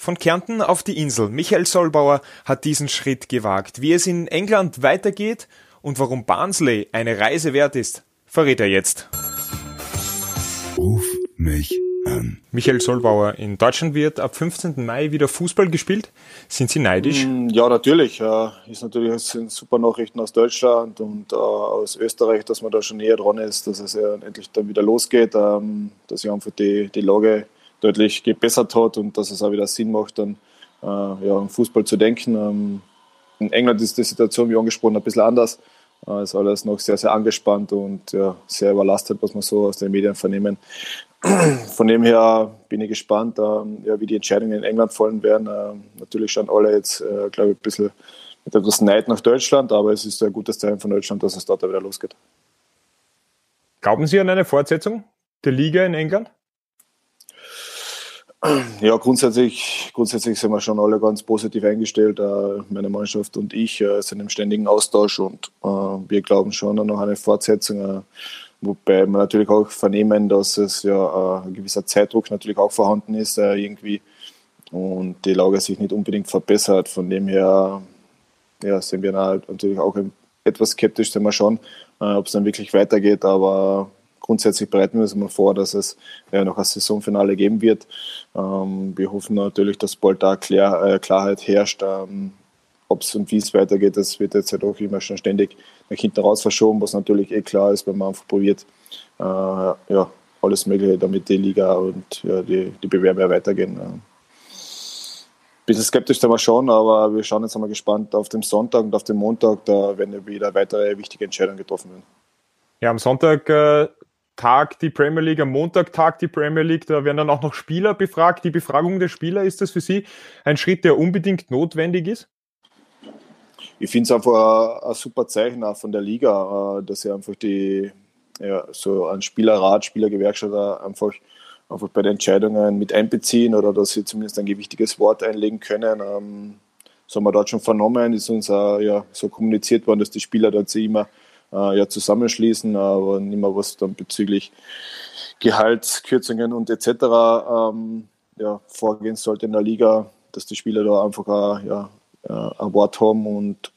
Von Kärnten auf die Insel. Michael Solbauer hat diesen Schritt gewagt. Wie es in England weitergeht und warum Barnsley eine Reise wert ist, verrät er jetzt. Ruf mich an. Michael Solbauer, in Deutschland wird ab 15. Mai wieder Fußball gespielt. Sind Sie neidisch? Mm, ja, natürlich. Ist natürlich sind super Nachrichten aus Deutschland und äh, aus Österreich, dass man da schon näher dran ist, dass es ja endlich dann wieder losgeht, ähm, dass sich einfach die, die Lage deutlich gebessert hat und dass es auch wieder Sinn macht, dann äh, ja, im Fußball zu denken. Ähm, in England ist die Situation, wie angesprochen, ein bisschen anders. Äh, ist alles noch sehr, sehr angespannt und ja, sehr überlastet, was man so aus den Medien vernehmen. Von dem her bin ich gespannt, ähm, ja, wie die Entscheidungen in England fallen werden. Ähm, natürlich schauen alle jetzt, äh, glaube ich, ein bisschen mit etwas Neid nach Deutschland, aber es ist ein gutes Zeichen von Deutschland, dass es dort wieder losgeht. Glauben Sie an eine Fortsetzung der Liga in England? Ja, grundsätzlich, grundsätzlich sind wir schon alle ganz positiv eingestellt. Äh, meine Mannschaft und ich äh, sind im ständigen Austausch und äh, wir glauben schon an noch eine Fortsetzung. Wobei wir natürlich auch vernehmen, dass es ja ein gewisser Zeitdruck natürlich auch vorhanden ist irgendwie und die Lage sich nicht unbedingt verbessert. Von dem her ja, sind wir natürlich auch etwas skeptisch, sind wir schon, ob es dann wirklich weitergeht. Aber grundsätzlich bereiten wir uns immer vor, dass es ja, noch ein Saisonfinale geben wird. Ähm, wir hoffen natürlich, dass bald da Klar, äh, Klarheit herrscht, ähm, ob es und wie es weitergeht. Das wird jetzt halt auch immer schon ständig nach hinten raus verschoben, was natürlich eh klar ist, wenn man einfach probiert, äh, ja, alles Mögliche, damit die Liga und ja, die, die Bewerber weitergehen. Ein bisschen skeptisch sind wir schon, aber wir schauen jetzt einmal gespannt auf den Sonntag und auf den Montag. Da werden wieder weitere wichtige Entscheidungen getroffen werden. Ja, am Sonntag äh, Tag die Premier League, am Montag Tag die Premier League, da werden dann auch noch Spieler befragt. Die Befragung der Spieler, ist das für Sie ein Schritt, der unbedingt notwendig ist? Ich finde es einfach ein, super Zeichen auch von der Liga, äh, dass sie einfach die, ja, so ein Spielerrat, Spielergewerkschaft einfach, einfach bei den Entscheidungen mit einbeziehen oder dass sie zumindest ein gewichtiges Wort einlegen können. Ähm, das haben wir dort schon vernommen, ist uns auch, ja, so kommuniziert worden, dass die Spieler dort immer äh, ja, zusammenschließen, aber nicht mehr was dann bezüglich Gehaltskürzungen und etc. Ähm, ja, vorgehen sollte in der Liga, dass die Spieler da einfach ein, ja, ein Wort haben und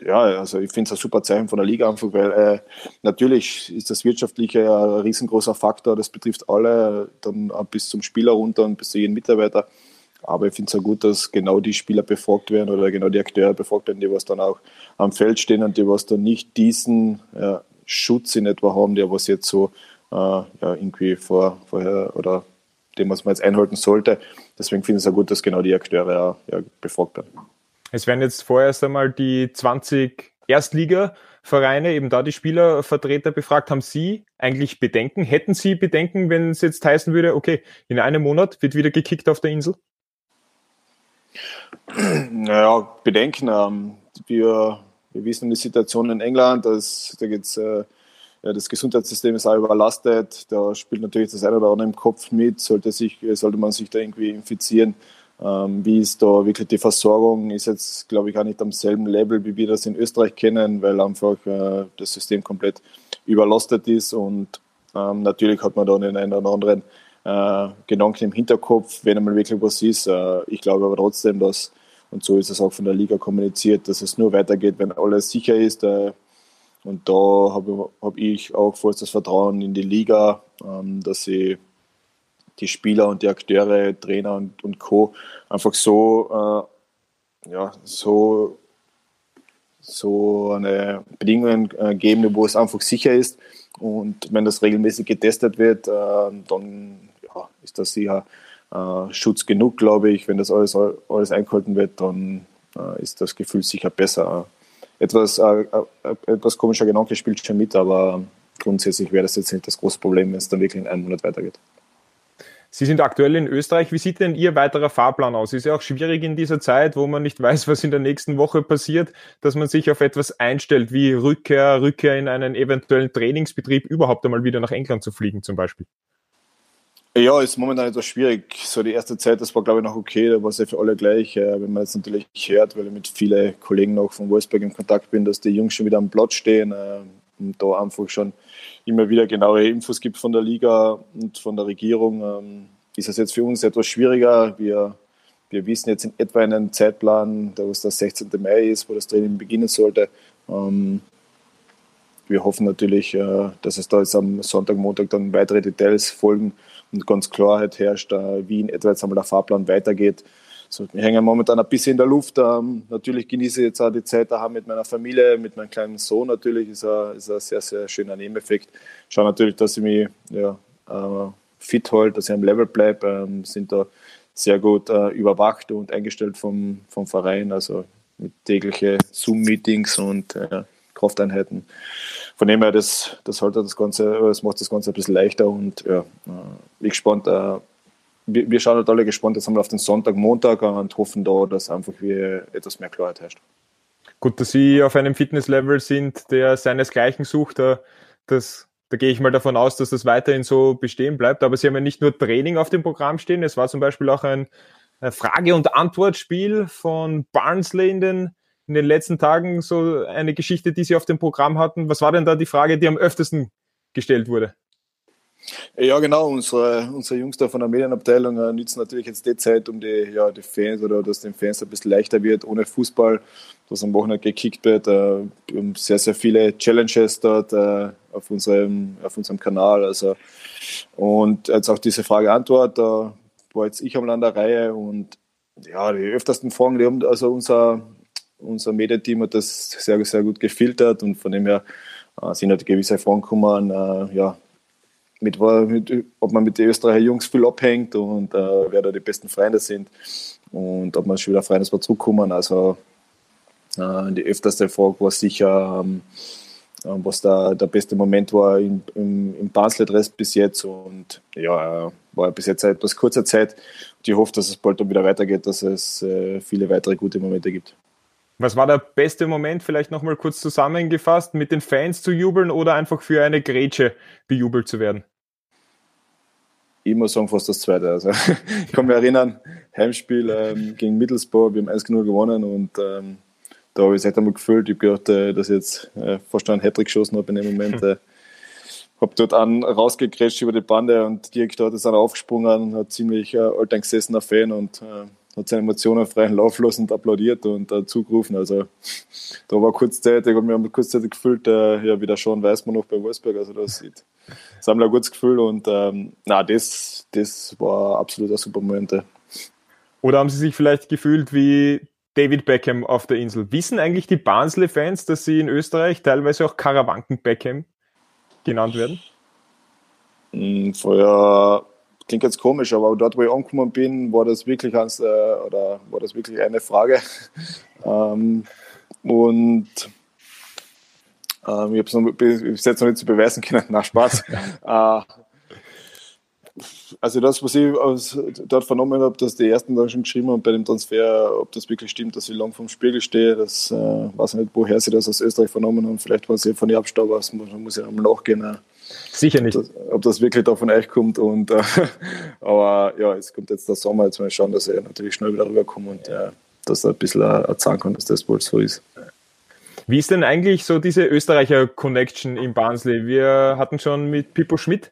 ja, also ich finde es ein super Zeichen von der Liga einfach, weil äh, natürlich ist das Wirtschaftliche ein riesengroßer Faktor, das betrifft alle, dann bis zum Spieler runter und bis zu jedem Mitarbeiter. Aber ich finde es auch gut, dass genau die Spieler befragt werden oder genau die Akteure befragt werden, die was dann auch am Feld stehen und die was dann nicht diesen ja, Schutz in etwa haben, der was jetzt so äh, ja, irgendwie vor, vorher oder dem, was man jetzt einhalten sollte. Deswegen finde ich es auch gut, dass genau die Akteure auch, ja, befragt werden. Es werden jetzt vorerst einmal die 20 Erstliga-Vereine, eben da die Spielervertreter befragt. Haben Sie eigentlich Bedenken? Hätten Sie Bedenken, wenn es jetzt heißen würde, okay, in einem Monat wird wieder gekickt auf der Insel? Naja, Bedenken. Ähm, wir, wir wissen die Situation in England, dass, da geht's, äh, ja, das Gesundheitssystem ist auch überlastet. Da spielt natürlich das eine oder andere im Kopf mit. Sollte, sich, sollte man sich da irgendwie infizieren, ähm, wie ist da wirklich die Versorgung? Ist jetzt, glaube ich, auch nicht am selben Level, wie wir das in Österreich kennen, weil einfach äh, das System komplett überlastet ist und ähm, natürlich hat man da den einen oder anderen äh, Gedanken im Hinterkopf, wenn einmal wirklich was ist. Äh, ich glaube aber trotzdem, dass, und so ist es auch von der Liga kommuniziert, dass es nur weitergeht, wenn alles sicher ist. Äh, und da habe hab ich auch vollstes Vertrauen in die Liga, ähm, dass sie die Spieler und die Akteure, Trainer und, und Co. einfach so, äh, ja, so, so eine Bedingungen äh, geben, wo es einfach sicher ist. Und wenn das regelmäßig getestet wird, äh, dann ist das sicher äh, Schutz genug, glaube ich. Wenn das alles, alles eingehalten wird, dann äh, ist das Gefühl sicher besser. Etwas, äh, äh, etwas komischer Gedanke spielt schon mit, aber grundsätzlich wäre das jetzt nicht das große Problem, wenn es dann wirklich in einem Monat weitergeht. Sie sind aktuell in Österreich. Wie sieht denn Ihr weiterer Fahrplan aus? Ist ja auch schwierig in dieser Zeit, wo man nicht weiß, was in der nächsten Woche passiert, dass man sich auf etwas einstellt, wie Rückkehr, Rückkehr in einen eventuellen Trainingsbetrieb, überhaupt einmal wieder nach England zu fliegen zum Beispiel. Ja, ist momentan etwas schwierig. So die erste Zeit, das war glaube ich noch okay, da war es ja für alle gleich. Äh, wenn man jetzt natürlich hört, weil ich mit vielen Kollegen noch von Wolfsburg in Kontakt bin, dass die Jungs schon wieder am Platz stehen äh, und da einfach schon immer wieder genaue Infos gibt von der Liga und von der Regierung, ähm, ist es jetzt für uns etwas schwieriger. Wir wir wissen jetzt in etwa einen Zeitplan, da was der 16. Mai ist, wo das Training beginnen sollte. Ähm, wir hoffen natürlich, äh, dass es da jetzt am Sonntag, Montag dann weitere Details folgen und ganz Klarheit herrscht, äh, wie in etwa jetzt einmal der Fahrplan weitergeht. So, wir hängen momentan ein bisschen in der Luft. Ähm, natürlich genieße ich jetzt auch die Zeit daheim mit meiner Familie, mit meinem kleinen Sohn natürlich. Ist ein, ist ein sehr, sehr schöner Nebeneffekt. Schaue natürlich, dass ich mich ja, äh, fit halte, dass ich am Level bleibe. Ähm, sind da sehr gut überwacht und eingestellt vom, vom Verein, also mit täglichen Zoom-Meetings und äh, Krafteinheiten. Von dem her, das, das, halt das, Ganze, das macht das Ganze ein bisschen leichter und ja, äh, ich gespannt. Äh, wir, wir, schauen halt alle gespannt jetzt wir auf den Sonntag, Montag und hoffen da, dass einfach wie etwas mehr Klarheit herrscht. Gut, dass Sie auf einem Fitnesslevel sind, der seinesgleichen sucht, das da gehe ich mal davon aus, dass das weiterhin so bestehen bleibt. Aber Sie haben ja nicht nur Training auf dem Programm stehen, es war zum Beispiel auch ein Frage- und Antwortspiel von Barnsley in den, in den letzten Tagen, so eine Geschichte, die Sie auf dem Programm hatten. Was war denn da die Frage, die am öftesten gestellt wurde? Ja, genau. Unsere, unsere Jungs da von der Medienabteilung äh, nützen natürlich jetzt die Zeit, um die, ja, die Fans oder dass den Fans ein bisschen leichter wird ohne Fußball, dass am Wochenende gekickt wird. Äh, wir haben sehr, sehr viele Challenges dort äh, auf, unserem, auf unserem Kanal. Also, und jetzt auch diese Frage-Antwort, da war jetzt ich am Land der Reihe und ja, die öftersten Fragen, die haben, also unser, unser Medienteam hat das sehr, sehr gut gefiltert und von dem her äh, sind halt gewisse Fragen gekommen, äh, ja, mit, mit, ob man mit den Österreicher Jungs viel abhängt und äh, wer da die besten Freunde sind und ob man schon wieder Freunde zurückkommen. Also äh, die öfterste Frage war sicher, ähm, äh, was da der beste Moment war im, im, im Basel-Dress bis jetzt und ja, war bis jetzt etwas kurzer Zeit und ich hoffe, dass es bald dann wieder weitergeht, dass es äh, viele weitere gute Momente gibt. Was war der beste Moment, vielleicht nochmal kurz zusammengefasst, mit den Fans zu jubeln oder einfach für eine Grätsche bejubelt zu werden? ich muss sagen, fast das zweite. Also, ich kann mich erinnern, Heimspiel ähm, gegen Middlesbrough, wir haben 1-0 gewonnen und ähm, da habe ich es echt einmal gefühlt. Ich habe gedacht, äh, dass ich jetzt äh, fast einen Hattrick geschossen habe in dem Moment. Äh, habe dort an rausgekrätscht über die Bande und direkt dort ist einer aufgesprungen, hat ziemlich äh, alteingesessener Fan und äh, hat seine Emotionen freien Lauf lassen und applaudiert und äh, zugerufen. Also da war kurzzeitig, ich habe mich kurzzeitig gefühlt, äh, ja, wie der Sean Weißmann noch bei Wolfsburg. Also das sieht, das haben wir ein gutes Gefühl und ähm, na, das, das war absolut ein super Moment. Oder haben Sie sich vielleicht gefühlt wie David Beckham auf der Insel? Wissen eigentlich die Barnsley-Fans, dass sie in Österreich teilweise auch Karawanken Beckham genannt werden? Hm, vorher klingt jetzt komisch, aber dort, wo ich angekommen bin, war das wirklich, eins, äh, oder war das wirklich eine Frage. ähm, und ähm, ich habe es bis jetzt noch nicht zu beweisen können. nach Spaß. äh, also das, was ich aus, dort vernommen habe, dass die ersten dann schon geschrieben haben bei dem Transfer, ob das wirklich stimmt, dass ich lang vom Spiegel stehe, das äh, weiß ich nicht, woher sie das aus Österreich vernommen haben. Vielleicht waren sie von ihr Abstaub aus, man muss ja einmal nachgehen. Äh, Sicher nicht. Ob das, ob das, wirklich da von euch kommt. Und, äh, aber ja, es kommt jetzt der Sommer, jetzt mal schauen, dass er natürlich schnell wieder rüberkommt und äh, dass er ein bisschen erzahlen kann, dass das wohl so ist. Wie ist denn eigentlich so diese Österreicher-Connection in Barnsley? Wir hatten schon mit Pippo Schmidt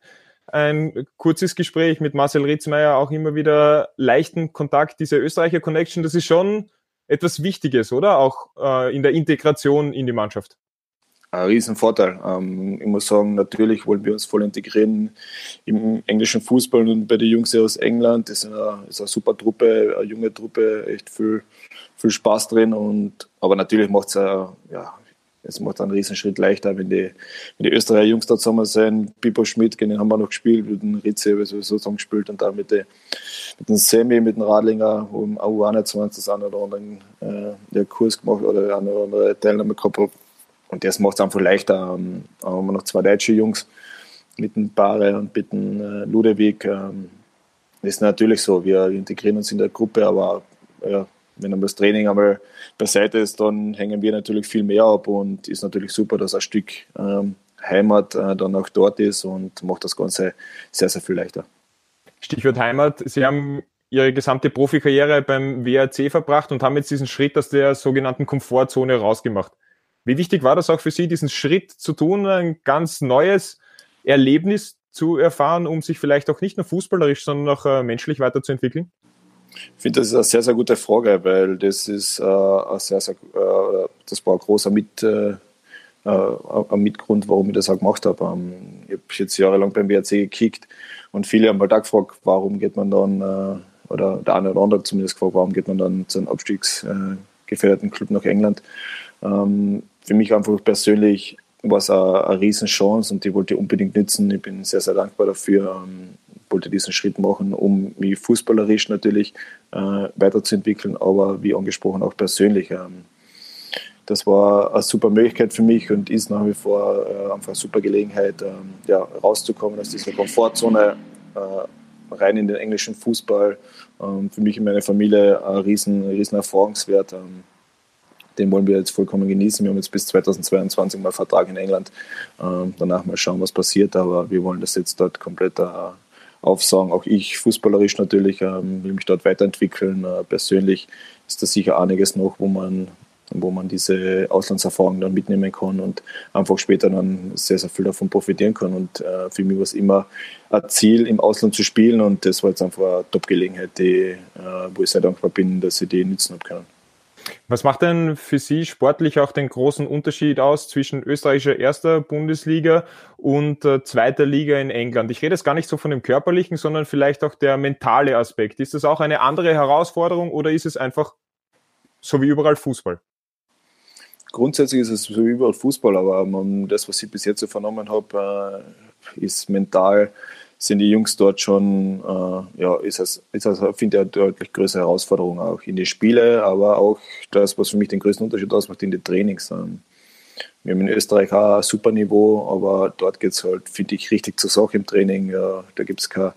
ein kurzes Gespräch mit Marcel Ritzmeier, auch immer wieder leichten Kontakt. Diese Österreicher-Connection, das ist schon etwas Wichtiges, oder? Auch äh, in der Integration in die Mannschaft ein Riesenvorteil. Ähm, ich muss sagen, natürlich wollen wir uns voll integrieren im englischen Fußball und bei den Jungs aus England. Das ist eine, ist eine super Truppe, eine junge Truppe, echt viel, viel Spaß drin. Und, aber natürlich macht es ja, es macht einen Riesenschritt leichter, wenn die, wenn die Österreicher Jungs da zusammen sind. Pipo Schmidt, den haben wir noch gespielt, mit dem Ritze ich sowieso zusammen gespielt und dann mit, die, mit dem Semi, mit dem Radlinger, wo im AU21 das eine oder andere äh, Kurs gemacht oder eine oder andere Teilnahme gehabt habe und das macht es einfach leichter. Ähm, haben wir noch zwei deutsche Jungs mit dem Bare und mit dem äh, Ludewig. Ähm, ist natürlich so, wir integrieren uns in der Gruppe, aber ja, wenn dann das Training einmal beiseite ist, dann hängen wir natürlich viel mehr ab und ist natürlich super, dass ein Stück ähm, Heimat äh, dann auch dort ist und macht das Ganze sehr, sehr viel leichter. Stichwort Heimat. Sie haben Ihre gesamte Profikarriere beim WRC verbracht und haben jetzt diesen Schritt aus der sogenannten Komfortzone rausgemacht. Wie wichtig war das auch für Sie, diesen Schritt zu tun, ein ganz neues Erlebnis zu erfahren, um sich vielleicht auch nicht nur fußballerisch, sondern auch äh, menschlich weiterzuentwickeln? Ich finde, das ist eine sehr, sehr gute Frage, weil das ist äh, ein sehr, sehr, äh, das war ein großer Mit, äh, ein Mitgrund, warum ich das auch gemacht habe. Ähm, ich habe jetzt jahrelang beim WRC gekickt und viele haben halt auch gefragt, warum geht man dann, äh, oder der eine oder andere zumindest gefragt, warum geht man dann zu einem abstiegsgefährdeten Club nach England. Ähm, für mich einfach persönlich war es eine, eine Riesenchance und die wollte ich unbedingt nützen. Ich bin sehr, sehr dankbar dafür. Ähm, wollte diesen Schritt machen, um mich fußballerisch natürlich äh, weiterzuentwickeln, aber wie angesprochen auch persönlich. Ähm, das war eine super Möglichkeit für mich und ist nach wie vor äh, einfach eine super Gelegenheit, ähm, ja, rauszukommen aus dieser Komfortzone äh, rein in den englischen Fußball. Ähm, für mich und meine Familie ein riesen, riesen Erfahrungswert. Ähm, den wollen wir jetzt vollkommen genießen. Wir haben jetzt bis 2022 mal Vertrag in England. Ähm, danach mal schauen, was passiert. Aber wir wollen das jetzt dort komplett äh, aufsagen. Auch ich, fußballerisch natürlich, ähm, will mich dort weiterentwickeln. Äh, persönlich ist da sicher einiges noch, wo man, wo man diese Auslandserfahrung dann mitnehmen kann und einfach später dann sehr, sehr viel davon profitieren kann. Und äh, für mich war es immer ein Ziel, im Ausland zu spielen und das war jetzt einfach eine Top-Gelegenheit, äh, wo ich sehr dankbar bin, dass ich die nützen habe können. Was macht denn für Sie sportlich auch den großen Unterschied aus zwischen österreichischer erster Bundesliga und äh, zweiter Liga in England? Ich rede jetzt gar nicht so von dem körperlichen, sondern vielleicht auch der mentale Aspekt. Ist das auch eine andere Herausforderung oder ist es einfach so wie überall Fußball? Grundsätzlich ist es so wie überall Fußball, aber man, das, was ich bis jetzt so vernommen habe, äh, ist mental sind die Jungs dort schon, äh, ja, ist es, ist es finde ich, eine deutlich größere Herausforderung auch in die Spiele, aber auch das, was für mich den größten Unterschied ausmacht, in die Trainings. Ähm, wir haben in Österreich auch ein super Niveau, aber dort geht es halt, finde ich, richtig zur Sache im Training. Ja, da gibt es kein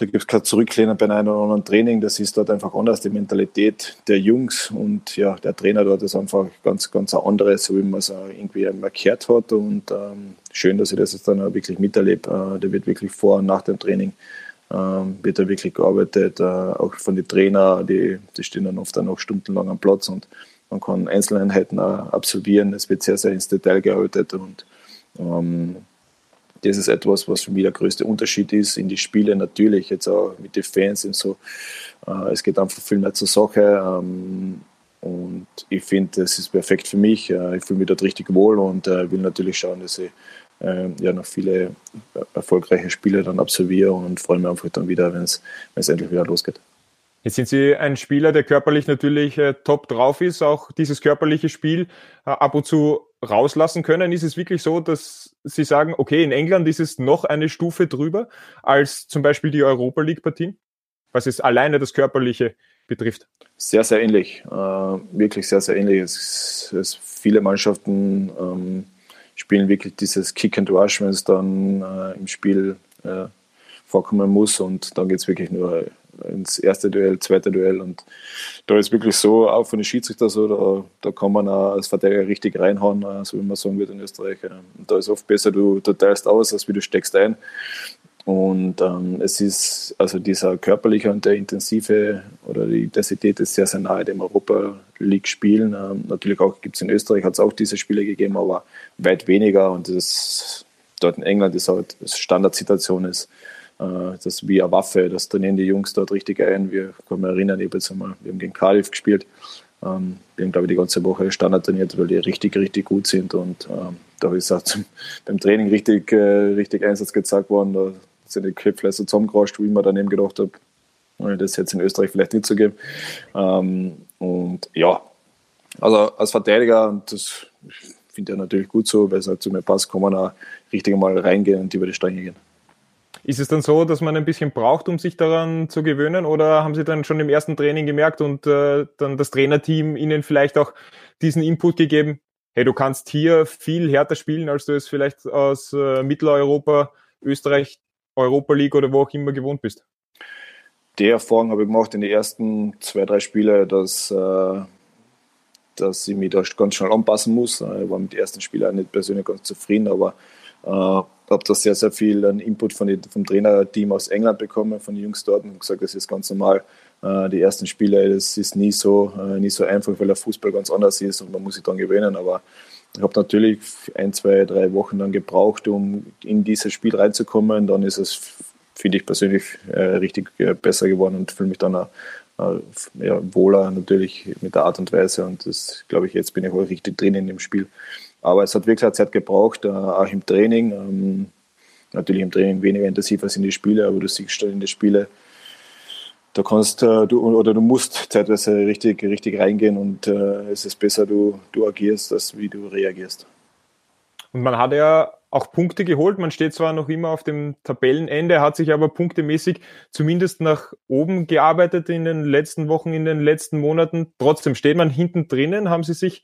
da gibt es kein Zurücklehnen bei einem oder anderen Training. Das ist dort einfach anders, die Mentalität der Jungs. Und ja, der Trainer dort ist einfach ganz, ganz ein anderes, so wie man es irgendwie markiert hat. Und ähm, schön, dass ich das jetzt dann auch wirklich miterlebe. Äh, der wird wirklich vor und nach dem Training ähm, wird da wirklich gearbeitet. Äh, auch von den Trainern, die, die stehen dann oft dann noch stundenlang am Platz und man kann Einzeleinheiten absolvieren. Es wird sehr, sehr ins Detail gearbeitet und ähm, das ist etwas, was für mich der größte Unterschied ist in die Spiele natürlich, jetzt auch mit den Fans und so. Äh, es geht einfach viel mehr zur Sache. Ähm, und ich finde, das ist perfekt für mich. Äh, ich fühle mich dort richtig wohl und äh, will natürlich schauen, dass ich ja noch viele erfolgreiche Spiele dann absolviere und freue mich einfach dann wieder, wenn es endlich wieder losgeht. Jetzt sind Sie ein Spieler, der körperlich natürlich top drauf ist, auch dieses körperliche Spiel ab und zu rauslassen können. Ist es wirklich so, dass Sie sagen, okay, in England ist es noch eine Stufe drüber als zum Beispiel die Europa League-Partien, was es alleine das Körperliche betrifft? Sehr, sehr ähnlich. Äh, wirklich sehr, sehr ähnlich. Es, es viele Mannschaften ähm, spielen wirklich dieses Kick and Rush, wenn es dann äh, im Spiel äh, vorkommen muss und dann geht es wirklich nur ins erste Duell, zweite Duell. Und da ist wirklich so, auch von den Schiedsrichter so, da, da kann man auch als Verteidiger richtig reinhauen, äh, so wie man sagen würde in Österreich. Und da ist oft besser, du, du teilst aus, als wie du steckst ein. Und ähm, es ist, also dieser körperliche und der intensive oder die Intensität ist sehr, sehr nahe dem Europa League-Spielen. Ähm, natürlich auch gibt es in Österreich, hat es auch diese Spiele gegeben, aber weit weniger. Und das dort in England ist halt Standardsituation ist das wie eine Waffe, das trainieren die Jungs dort richtig ein. Wir können mich erinnern, ich jetzt einmal, wir haben gegen Cardiff gespielt. Ähm, wir haben, glaube ich, die ganze Woche Standard trainiert, weil die richtig, richtig gut sind. Und ähm, da ist auch zum, beim Training richtig, äh, richtig Einsatz gezeigt worden. Da sind die Köpfe so zusammengerascht, wie ich mir daneben gedacht habe, das jetzt in Österreich vielleicht nicht zu geben. Ähm, und ja, also als Verteidiger, und das finde ich natürlich gut so, weil es halt zu mir passt, kann man auch richtig mal reingehen und über die Stränge gehen. Ist es dann so, dass man ein bisschen braucht, um sich daran zu gewöhnen? Oder haben Sie dann schon im ersten Training gemerkt und äh, dann das Trainerteam Ihnen vielleicht auch diesen Input gegeben? Hey, du kannst hier viel härter spielen, als du es vielleicht aus äh, Mitteleuropa, Österreich, Europa League oder wo auch immer gewohnt bist? Die Erfahrung habe ich gemacht in den ersten zwei, drei Spielen, dass, äh, dass ich mich da ganz schnell anpassen muss. Ich war mit den ersten Spielen auch nicht persönlich ganz zufrieden, aber äh, habe da sehr, sehr viel Input von die, vom Trainerteam aus England bekommen, von den Jungs dort und gesagt, das ist ganz normal. Äh, die ersten Spiele, das ist nie so, äh, nie so einfach, weil der Fußball ganz anders ist und man muss sich dann gewöhnen. Aber ich habe natürlich ein, zwei, drei Wochen dann gebraucht, um in dieses Spiel reinzukommen. Dann ist es finde ich persönlich äh, richtig besser geworden und fühle mich dann auch, ja, wohler natürlich mit der Art und Weise. Und das glaube ich, jetzt bin ich auch richtig drin in dem Spiel. Aber es hat wirklich Zeit gebraucht, äh, auch im Training. Ähm, natürlich im Training weniger intensiv als in die Spiele, aber du siehst schon in die Spiele, da kannst äh, du oder du musst zeitweise richtig, richtig reingehen und äh, es ist besser, du, du agierst, als wie du reagierst. Und man hat ja auch Punkte geholt. Man steht zwar noch immer auf dem Tabellenende, hat sich aber punktemäßig zumindest nach oben gearbeitet in den letzten Wochen, in den letzten Monaten. Trotzdem steht man hinten drinnen. Haben Sie sich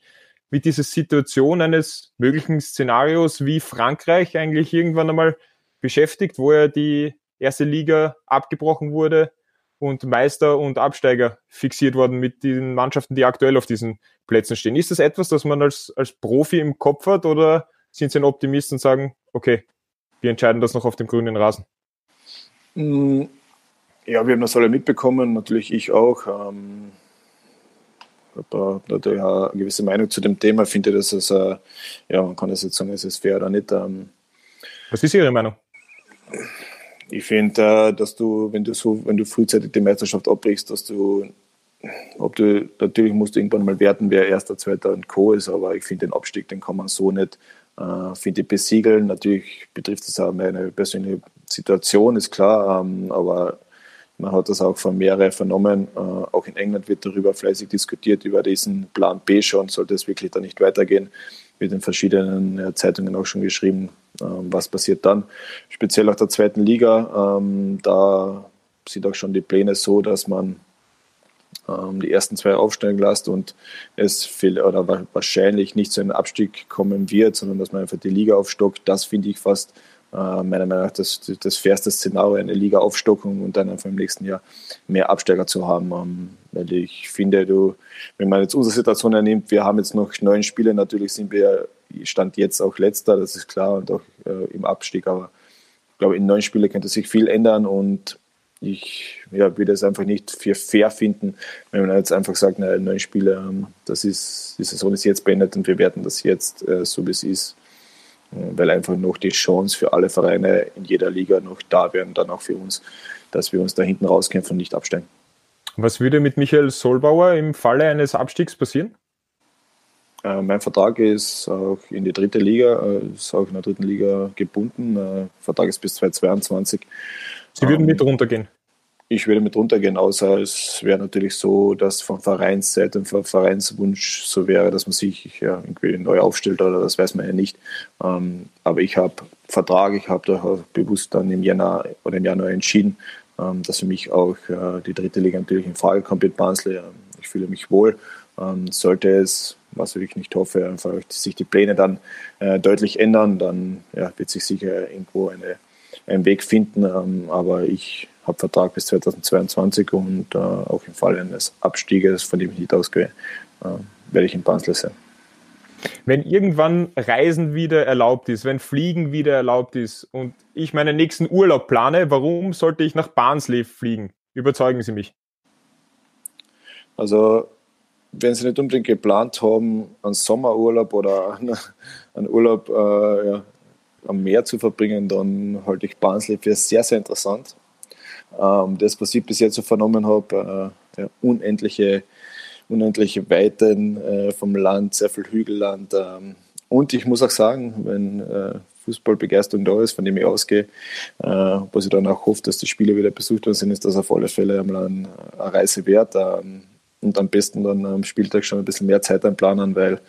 mit dieser Situation eines möglichen Szenarios wie Frankreich eigentlich irgendwann einmal beschäftigt, wo ja die erste Liga abgebrochen wurde und Meister und Absteiger fixiert worden mit den Mannschaften, die aktuell auf diesen Plätzen stehen. Ist das etwas, das man als, als Profi im Kopf hat oder sind Sie ein Optimist und sagen, okay, wir entscheiden das noch auf dem grünen Rasen? Mm, ja, wir haben das alle mitbekommen, natürlich ich auch. Ähm, habe natürlich auch eine gewisse Meinung zu dem Thema. Ich finde, dass es, äh, ja, man kann das jetzt sagen, es ist fair oder nicht. Ähm, Was ist Ihre Meinung? Ich finde, äh, dass du, wenn du so, wenn du frühzeitig die Meisterschaft abbrichst, dass du, ob du, natürlich musst du irgendwann mal werten, wer Erster, Zweiter und Co. ist, aber ich finde den Abstieg, den kann man so nicht, äh, finde ich, besiegeln. Natürlich betrifft das auch meine persönliche Situation, ist klar, ähm, aber man hat das auch von mehreren vernommen. Äh, auch in England wird darüber fleißig diskutiert, über diesen Plan B schon, sollte es wirklich da nicht weitergehen wird in verschiedenen äh, Zeitungen auch schon geschrieben, ähm, was passiert dann. Speziell auch der zweiten Liga, ähm, da sind auch schon die Pläne so, dass man ähm, die ersten zwei aufsteigen lässt und es viel, oder wahrscheinlich nicht zu einem Abstieg kommen wird, sondern dass man einfach die Liga aufstockt. Das finde ich fast äh, meiner Meinung nach das, das fairste Szenario, eine Liga-Aufstockung und dann einfach im nächsten Jahr mehr Absteiger zu haben. Ähm, weil ich finde, du, wenn man jetzt unsere Situation ernimmt, wir haben jetzt noch neun Spiele, natürlich sind wir Stand jetzt auch letzter, das ist klar, und auch äh, im Abstieg, aber ich glaube, in neun Spielen könnte sich viel ändern und ich ja, würde es einfach nicht für fair finden, wenn man jetzt einfach sagt, naja, neun Spiele, ähm, das ist, die Saison ist jetzt beendet und wir werten das jetzt äh, so, wie es ist weil einfach noch die Chance für alle Vereine in jeder Liga noch da wäre dann auch für uns, dass wir uns da hinten rauskämpfen und nicht absteigen. Was würde mit Michael Solbauer im Falle eines Abstiegs passieren? Äh, mein Vertrag ist auch in die dritte Liga, äh, ist auch in der dritten Liga gebunden. Äh, Vertrag ist bis 2022. Sie würden mit runtergehen? Ich würde mit runtergehen, außer es wäre natürlich so, dass von Vereinsseite vom Vereinswunsch so wäre, dass man sich ja, irgendwie neu aufstellt oder das weiß man ja nicht. Ähm, aber ich habe Vertrag, ich habe da bewusst dann im Januar oder im Januar entschieden, ähm, dass für mich auch äh, die dritte Liga natürlich in Frage kommt mit Barnsley. Ich fühle mich wohl. Ähm, sollte es, was ich nicht hoffe, einfach sich die Pläne dann äh, deutlich ändern, dann ja, wird sich sicher irgendwo eine, ein Weg finden. Ähm, aber ich habe Vertrag bis 2022 und äh, auch im Fall eines Abstieges, von dem ich nicht ausgehe, äh, werde ich in Basel sein. Wenn irgendwann Reisen wieder erlaubt ist, wenn Fliegen wieder erlaubt ist und ich meinen nächsten Urlaub plane, warum sollte ich nach Barnsley fliegen? Überzeugen Sie mich. Also, wenn Sie nicht unbedingt geplant haben, einen Sommerurlaub oder einen Urlaub äh, ja, am Meer zu verbringen, dann halte ich Barnsley für sehr, sehr interessant. Ähm, das, was ich bis jetzt so vernommen habe, äh, ja, unendliche, unendliche Weiten äh, vom Land, sehr viel Hügelland. Ähm, und ich muss auch sagen, wenn äh, Fußballbegeisterung da ist, von dem ich ausgehe, äh, was ich dann auch hoffe, dass die Spiele wieder besucht worden sind, ist das auf alle Fälle einmal eine, eine Reise wert. Ähm, und am besten dann am Spieltag schon ein bisschen mehr Zeit einplanen, weil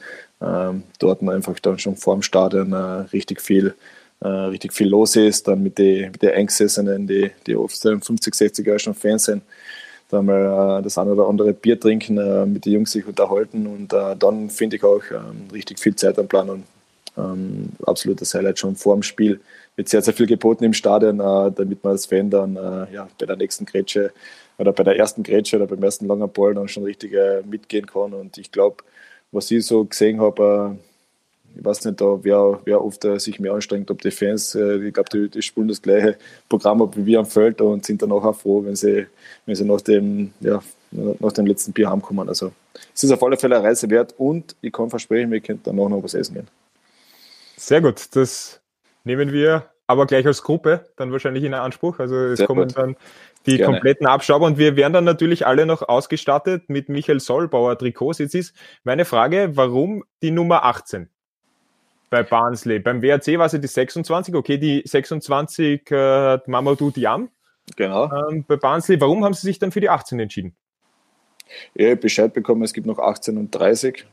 ähm, dort einfach dann schon vor dem Stadion äh, richtig viel äh, richtig viel los ist, dann mit den mit Eingesessenen, die, die oft 50, 60 Jahre schon Fans sind, da mal äh, das eine oder andere Bier trinken, äh, mit den Jungs sich unterhalten und äh, dann finde ich auch ähm, richtig viel Zeit am Plan und ähm, absolutes Highlight schon vor dem Spiel. Wird sehr, sehr viel geboten im Stadion, äh, damit man als Fan dann äh, ja, bei der nächsten Grätsche oder bei der ersten Grätsche oder beim ersten langen Ball dann schon richtig mitgehen kann und ich glaube, was ich so gesehen habe, ich weiß nicht, da wer, wer oft äh, sich mehr anstrengt, ob die Fans, äh, ich glaube, die, die spielen das gleiche Programm ab wie wir am Feld und sind dann auch froh, wenn sie, wenn sie nach, dem, ja, nach dem letzten Bier heimkommen. Also es ist auf alle Fälle eine Reise wert und ich kann versprechen, wir könnten dann auch noch was essen gehen. Sehr gut, das nehmen wir aber gleich als Gruppe dann wahrscheinlich in Anspruch. Also es Sehr kommen gut. dann die Gerne. kompletten Abschauber und wir werden dann natürlich alle noch ausgestattet mit Michael Solbauer Trikots. Jetzt ist meine Frage, warum die Nummer 18 bei Barnsley? Beim WRC war sie die 26, okay, die 26 äh, Mamadou Diam. Genau. Ähm, bei Barnsley, warum haben sie sich dann für die 18 entschieden? Ich habe Bescheid bekommen, es gibt noch 18 und 30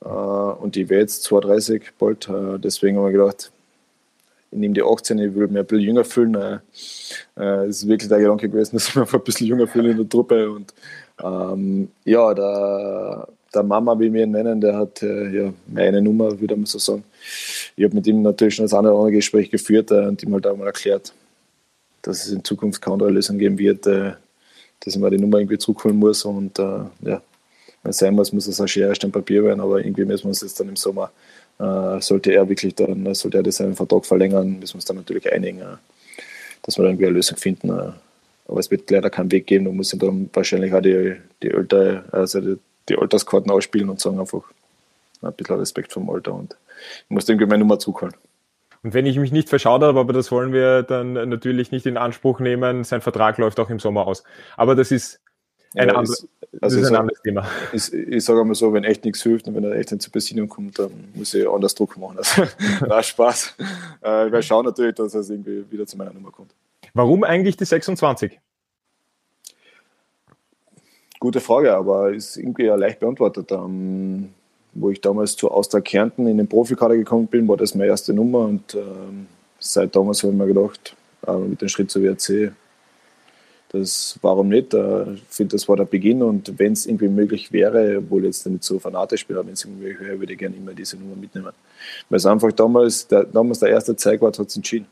äh, und die wäre jetzt 32 bald. Äh, deswegen haben wir gedacht, ich nehme die 18, ich will mich ein bisschen jünger fühlen. Äh, äh, es ist wirklich der Gedanke gewesen, dass ich mich einfach ein bisschen jünger fühle in der Truppe. Und ähm, ja, der, der Mama, wie wir ihn nennen, der hat äh, ja meine Nummer, würde man so sagen. Ich habe mit ihm natürlich schon das eine oder andere Gespräch geführt äh, und ihm halt auch mal erklärt, dass es in Zukunft keine andere Lösung geben wird, äh, dass ich mir die Nummer irgendwie zurückholen muss. Und äh, ja, wenn es sein muss, muss es ein Schere, ein Papier werden, aber irgendwie müssen wir uns jetzt dann im Sommer äh, sollte er wirklich dann, sollte er seinen Vertrag verlängern, müssen wir uns dann natürlich einigen, äh, dass wir dann irgendwie eine Lösung finden. Äh. aber es wird leider keinen Weg geben, da muss ich dann wahrscheinlich auch die, die, Alter, also die, die Alterskarten ausspielen und sagen einfach ein bisschen Respekt vom Alter und ich muss irgendwie meine Nummer zurückholen. Und wenn ich mich nicht verschaut habe, aber das wollen wir dann natürlich nicht in Anspruch nehmen, sein Vertrag läuft auch im Sommer aus. Aber das ist ein, ja, andere, ist, also ist ein sag, anderes Thema. Ich, ich sage einmal so, wenn echt nichts hilft und wenn er echt nicht zur Besinnung kommt, dann muss ich anders Druck machen. Also, war Spaß. Äh, wir schauen natürlich, dass er irgendwie wieder zu meiner Nummer kommt. Warum eigentlich die 26? Gute Frage, aber ist irgendwie ja leicht beantwortet. Ähm, wo ich damals zu Austria Kärnten in den Profikader gekommen bin, war das meine erste Nummer und ähm, seit damals habe ich mir gedacht, äh, mit dem Schritt zur WRC das, warum nicht? Äh, ich finde, das war der Beginn und wenn es irgendwie möglich wäre, obwohl jetzt nicht so fanatisch bin, aber wenn es irgendwie wäre, würde ich gerne immer diese Nummer mitnehmen. Weil es einfach damals der, damals der erste Zeitwart hat es entschieden.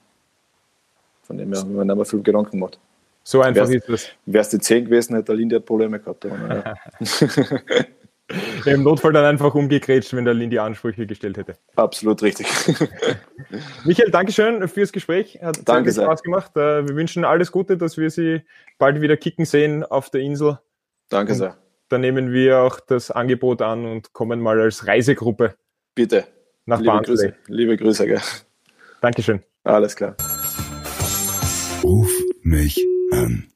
Von dem her haben wir nicht mehr viel Gedanken gemacht. So einfach wär's, ist es. Wäre es die 10 gewesen, hätte der Lindy Probleme gehabt. Aber, ja. Im Notfall dann einfach umgegrätscht, wenn der Lindy Ansprüche gestellt hätte. Absolut richtig. Michael, Dankeschön fürs Gespräch. Hat Danke sehr Spaß gemacht. Äh, wir wünschen alles Gute, dass wir Sie bald wieder kicken sehen auf der Insel. Danke sehr. Dann nehmen wir auch das Angebot an und kommen mal als Reisegruppe. Bitte. Nach Liebe Barnsley. Grüße. Liebe Grüße. Gell. Dankeschön. Alles klar. Ruf mich an.